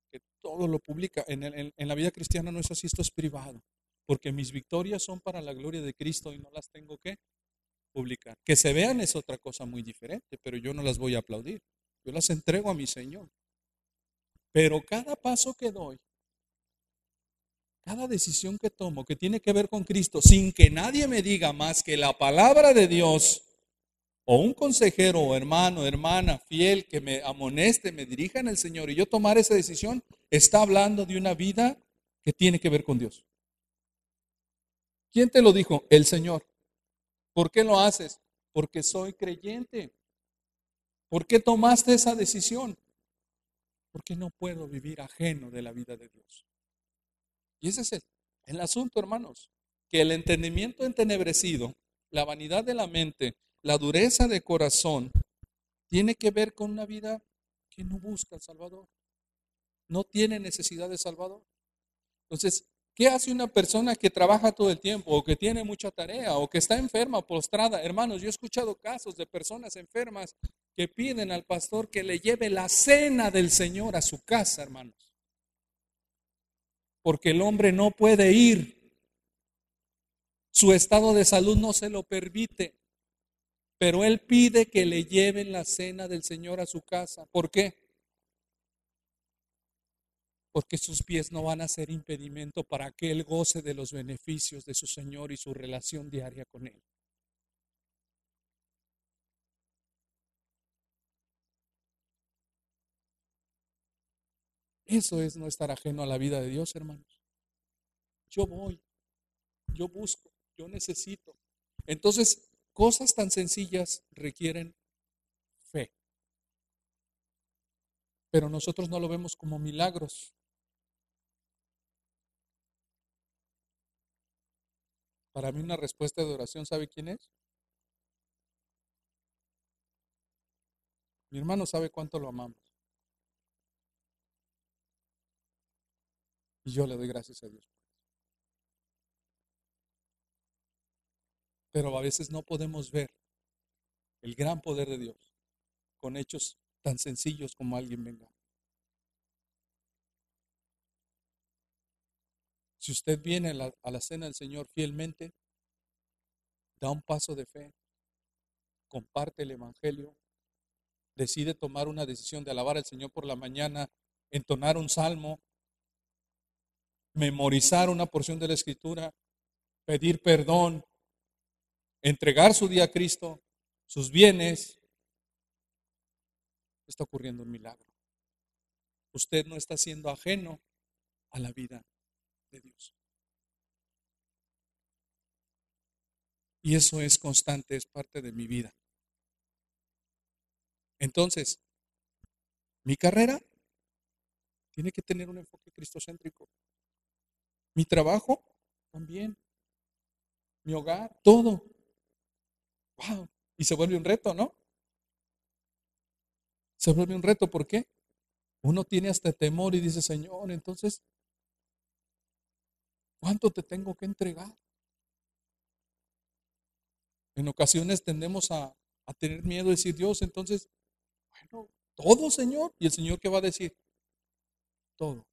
que todo lo publica. En, en, la vida cristiana no es así, esto es privado. Porque mis victorias son para la gloria de Cristo y no las tengo que publicar. Que se vean es otra cosa muy diferente, pero yo no las voy a aplaudir. Yo las entrego a mi Señor. Pero cada paso que doy cada decisión que tomo que tiene que ver con Cristo, sin que nadie me diga más que la palabra de Dios, o un consejero o hermano, hermana fiel que me amoneste, me dirija en el Señor y yo tomar esa decisión, está hablando de una vida que tiene que ver con Dios. ¿Quién te lo dijo? El Señor. ¿Por qué lo haces? Porque soy creyente. ¿Por qué tomaste esa decisión? Porque no puedo vivir ajeno de la vida de Dios. Y ese es el, asunto, hermanos, que el entendimiento entenebrecido, la vanidad de la mente, la dureza de corazón, tiene que ver con una vida que no busca al Salvador. No tiene necesidad de Salvador. Entonces, ¿qué hace una persona que trabaja todo el tiempo o que tiene mucha tarea o que está enferma, postrada? Hermanos, yo he escuchado casos de personas enfermas que piden al pastor que le lleve la cena del Señor a su casa, hermanos porque el hombre no puede ir. Su estado de salud no se lo permite, pero él pide que le lleven la cena del Señor a su casa. ¿Por qué? Porque sus pies no van a ser impedimento para que él goce de los beneficios de su Señor y su relación diaria con él. Eso es no estar ajeno a la vida de Dios, hermanos. Yo voy, yo busco, yo necesito. Entonces, cosas tan sencillas requieren fe. Pero nosotros no lo vemos como milagros. Para mí una respuesta de oración, ¿sabe quién es? Mi hermano sabe cuánto lo amamos. Y yo le doy gracias a Dios. Pero a veces no podemos ver el gran poder de Dios con hechos tan sencillos como alguien venga. Si usted viene a la, a la, cena del Señor fielmente, da un paso de fe, comparte el Evangelio, decide tomar una decisión de alabar al Señor por la mañana, entonar un salmo, memorizar una porción de la escritura, pedir perdón, entregar su día a Cristo, sus bienes, está ocurriendo un milagro. Usted no está siendo ajeno a la vida de Dios. Y eso es constante, es parte de mi vida. Entonces, mi carrera tiene que tener un enfoque cristocéntrico. Mi trabajo también. Mi hogar, todo. Wow. Y se vuelve un reto, ¿no? Se vuelve un reto, ¿por qué? Uno tiene hasta temor y dice, Señor, entonces, ¿cuánto te tengo que entregar? En ocasiones tendemos a, tener miedo de decir, Dios, entonces, bueno, todo, Señor. Y el Señor, ¿qué va a decir? Todo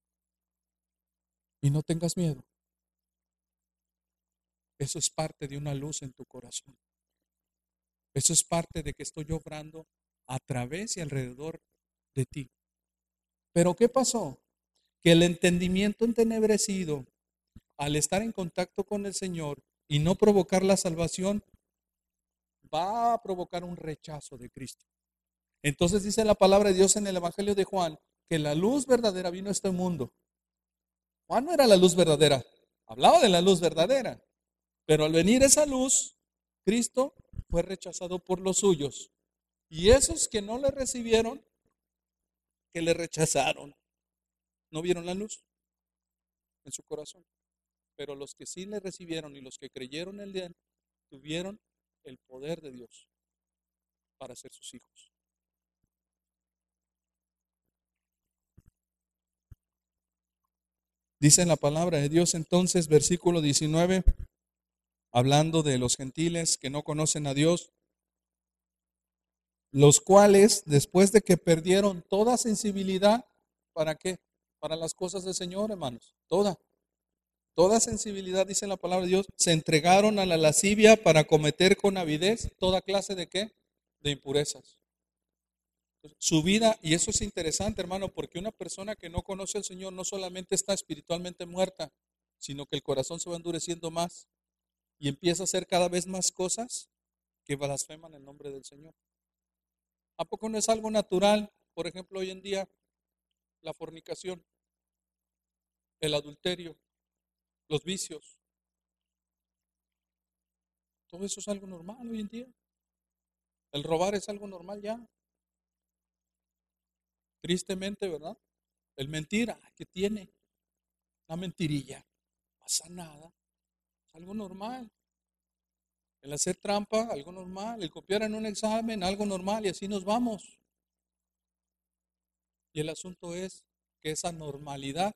y no tengas miedo. Eso es parte de una luz en tu corazón. Eso es parte de que estoy obrando a través y alrededor de ti. Pero ¿qué pasó? Que el entendimiento entenebrecido, al estar en contacto con el Señor y no provocar la salvación, va a provocar un rechazo de Cristo. Entonces dice la palabra de Dios en el Evangelio de Juan que la luz verdadera vino a este mundo. Juan no era la luz verdadera, hablaba de la luz verdadera. Pero al venir esa luz, Cristo fue rechazado por los suyos. Y esos que no le recibieron, que le rechazaron, no vieron la luz en su corazón. Pero los que sí le recibieron y los que creyeron en él, tuvieron el poder de Dios para ser sus hijos. Dice la palabra de Dios entonces, versículo 19, hablando de los gentiles que no conocen a Dios, los cuales después de que perdieron toda sensibilidad, ¿para qué? Para las cosas del Señor, hermanos, toda. Toda sensibilidad, dice la palabra de Dios, se entregaron a la lascivia para cometer con avidez toda clase de qué? De impurezas. Su vida, y eso es interesante, hermano, porque una persona que no conoce al Señor no solamente está espiritualmente muerta, sino que el corazón se va endureciendo más y empieza a hacer cada vez más cosas que blasfeman el nombre del Señor. ¿A poco no es algo natural? Por ejemplo, hoy en día, la fornicación, el adulterio, los vicios. Todo eso es algo normal hoy en día. El robar es algo normal ya. Tristemente, ¿verdad? El mentira, ¿qué tiene? Una mentirilla. No pasa nada. Algo normal. El hacer trampa, algo normal. El copiar en un examen, algo normal. Y así nos vamos. Y el asunto es que esa normalidad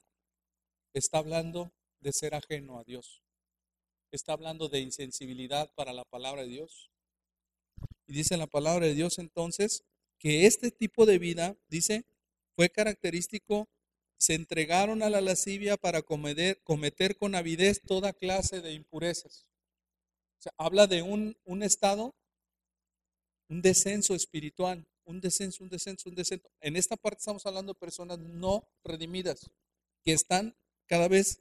está hablando de ser ajeno a Dios. Está hablando de insensibilidad para la palabra de Dios. Y dice la palabra de Dios entonces que este tipo de vida, dice, fue característico, se entregaron a la lascivia para cometer, con avidez toda clase de impurezas habla de un, un estado, un descenso espiritual, un descenso, un descenso, un descenso. En esta parte estamos hablando de personas no redimidas, que están cada vez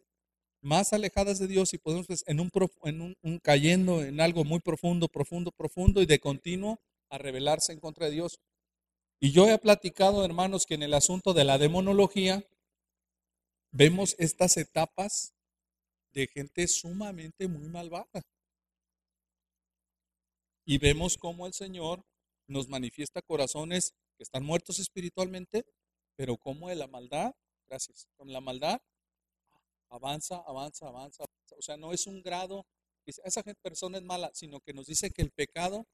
más alejadas de Dios y podemos pues, en, un, en un, cayendo en algo muy profundo, profundo, profundo y de continuo a rebelarse en contra de Dios. Y yo he platicado, hermanos, que en el asunto de la demonología vemos estas etapas de gente sumamente muy malvada. Y vemos cómo el Señor nos manifiesta corazones que están muertos espiritualmente, pero cómo de la maldad, gracias, con la maldad avanza, avanza, avanza, O sea, no es un grado, esa persona es mala, sino que nos dice que el pecado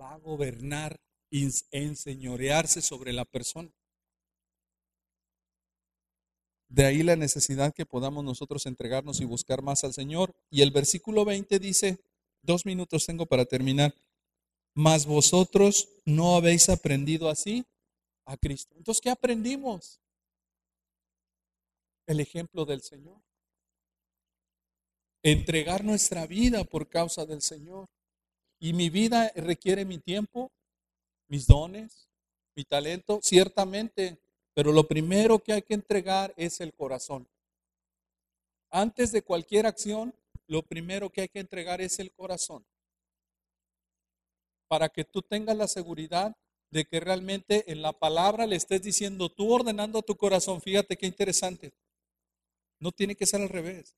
va a gobernar, enseñorearse sobre la persona. De ahí la necesidad que podamos nosotros entregarnos y buscar más al Señor. Y el versículo 20 dice, dos minutos tengo para terminar mas vosotros no habéis aprendido así a Cristo. Entonces, ¿qué aprendimos? El ejemplo del Señor. Entregar nuestra vida por causa del Señor. Y mi vida requiere mi tiempo, mis dones, mi talento, ciertamente, pero lo primero que hay que entregar es el corazón. Antes de cualquier acción, lo primero que hay que entregar es el corazón para que tú tengas la seguridad de que realmente en la palabra le estés diciendo, tú ordenando a tu corazón, fíjate qué interesante, no tiene que ser al revés.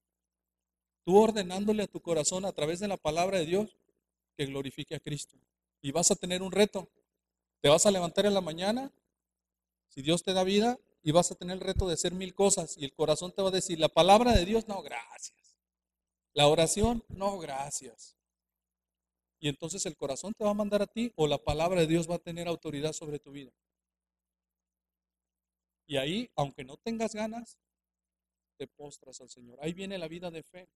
Tú ordenándole a tu corazón a través de la palabra de Dios que glorifique a Cristo. Y vas a tener un reto. Te vas a levantar en la mañana, si Dios te da vida, y vas a tener el reto de hacer mil cosas. Y el corazón te va a decir, la palabra de Dios, no, gracias. La oración, no, gracias. Y entonces el corazón te va a mandar a ti o la palabra de Dios va a tener autoridad sobre tu vida. Y ahí, aunque no tengas ganas, te postras al Señor. Ahí viene la vida de fe.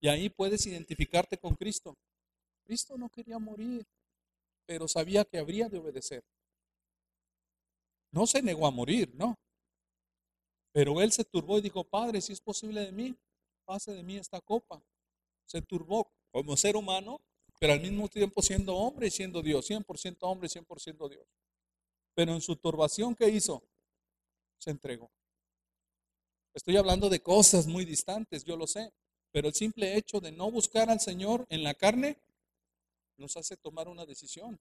Y ahí puedes identificarte con Cristo. Cristo no quería morir, pero sabía que habría de obedecer. No se negó a morir, no. Pero él se turbó y dijo, Padre, si es posible de mí, pase de mí esta copa. Se turbó como ser humano, pero al mismo tiempo siendo hombre y siendo Dios, 100% hombre y 100% Dios. Pero en su turbación, ¿qué hizo? Se entregó. Estoy hablando de cosas muy distantes, yo lo sé, pero el simple hecho de no buscar al Señor en la carne nos hace tomar una decisión.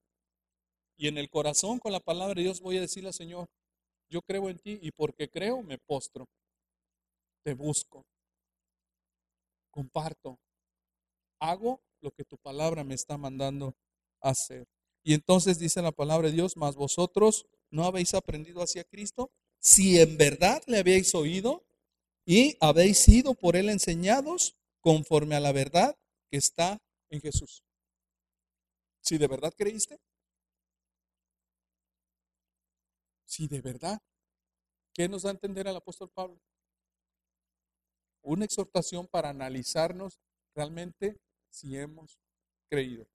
Y en el corazón, con la palabra de Dios, voy a decirle al Señor, yo creo en ti y porque creo me postro, te busco, comparto, hago lo que tu palabra me está mandando hacer. Y entonces dice la palabra de Dios, mas vosotros no habéis aprendido hacia Cristo, si en verdad le habéis oído y habéis sido por él enseñados conforme a la verdad que está en Jesús. Si de verdad creíste, si de verdad, ¿qué nos da a entender el apóstol Pablo? Una exhortación para analizarnos realmente si hemos creído.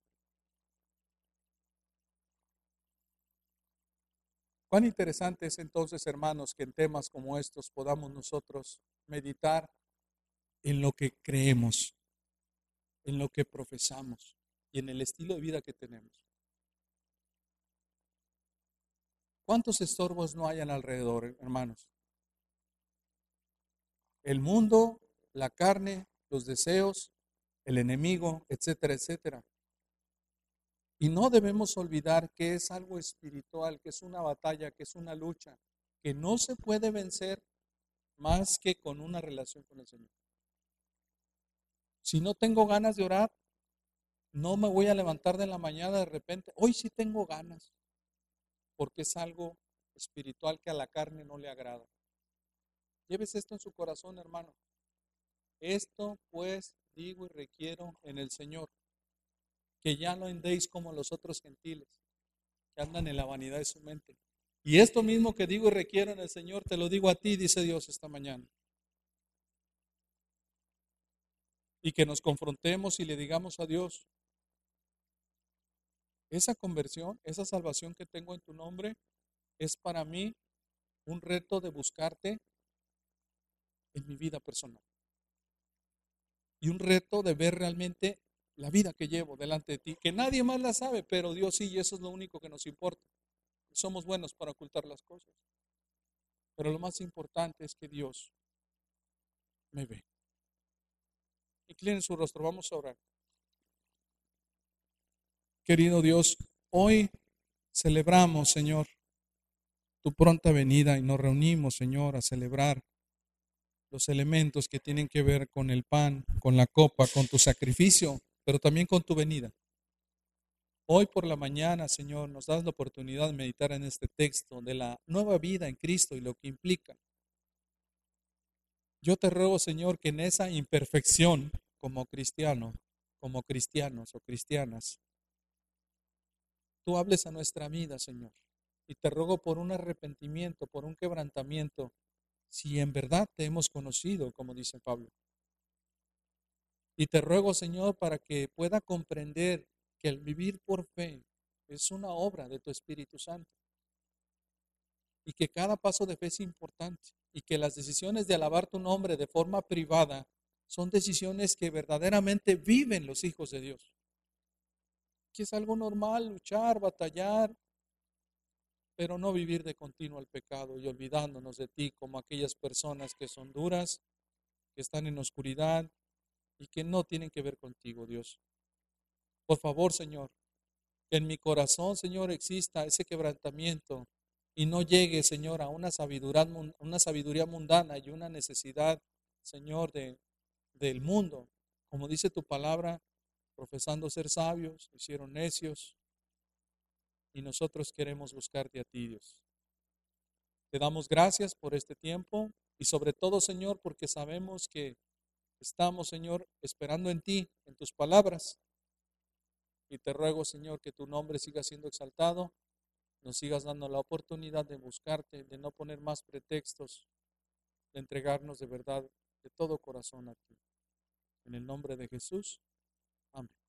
Cuán interesante es entonces, hermanos, que en temas como estos podamos nosotros meditar en lo que creemos, en lo que profesamos y en el estilo de vida que tenemos. ¿Cuántos estorbos no hay alrededor, hermanos? El mundo, la carne, los deseos, el enemigo, etcétera, etcétera. Y no debemos olvidar que es algo espiritual, que es una batalla, que es una lucha, que no se puede vencer más que con una relación con el Señor. Si no tengo ganas de orar, no me voy a levantar de la mañana de repente. Hoy sí tengo ganas, porque es algo espiritual que a la carne no le agrada. Lleves esto en su corazón, hermano. Esto pues digo y requiero en el Señor, que ya no andéis como los otros gentiles, que andan en la vanidad de su mente. Y esto mismo que digo y requiero en el Señor, te lo digo a ti, dice Dios esta mañana. Y que nos confrontemos y le digamos a Dios, esa conversión, esa salvación que tengo en tu nombre, es para mí un reto de buscarte en mi vida personal y un reto de ver realmente la vida que llevo delante de ti, que nadie más la sabe, pero Dios sí, y eso es lo único que nos importa. Somos buenos para ocultar las cosas. Pero lo más importante es que Dios me ve. Inclinen su rostro, vamos a orar. Querido Dios, hoy celebramos, Señor, tu pronta venida y nos reunimos, Señor, a celebrar los elementos que tienen que ver con el pan, con la copa, con tu sacrificio, pero también con tu venida. Hoy por la mañana, Señor, nos das la oportunidad de meditar en este texto de la nueva vida en Cristo y lo que implica. Yo te ruego, Señor, que en esa imperfección como cristiano, como cristianos o cristianas, tú hables a nuestra vida, Señor. Y te ruego por un arrepentimiento, por un quebrantamiento si en verdad te hemos conocido, como dice Pablo. Y te ruego, Señor, para que pueda comprender que el vivir por fe es una obra de tu Espíritu Santo. Y que cada paso de fe es importante. Y que las decisiones de alabar tu nombre de forma privada son decisiones que verdaderamente viven los hijos de Dios. Que es algo normal luchar, batallar, pero no vivir de continuo al pecado y olvidándonos de ti como aquellas personas que son duras, que están en oscuridad y que no tienen que ver contigo, Dios. Por favor, Señor, que en mi corazón, Señor, exista ese quebrantamiento y no llegue, Señor, a una sabiduría, una sabiduría mundana y una necesidad, Señor, de, del mundo. Como dice tu palabra, profesando ser sabios, hicieron necios, y nosotros queremos buscarte a ti, Dios. Te damos gracias por este tiempo y sobre todo, Señor, porque sabemos que estamos, Señor, esperando en ti, en tus palabras. Y te ruego, Señor, que tu nombre siga siendo exaltado, nos sigas dando la oportunidad de buscarte, de no poner más pretextos, de entregarnos de verdad, de todo corazón a ti. En el nombre de Jesús. Amén.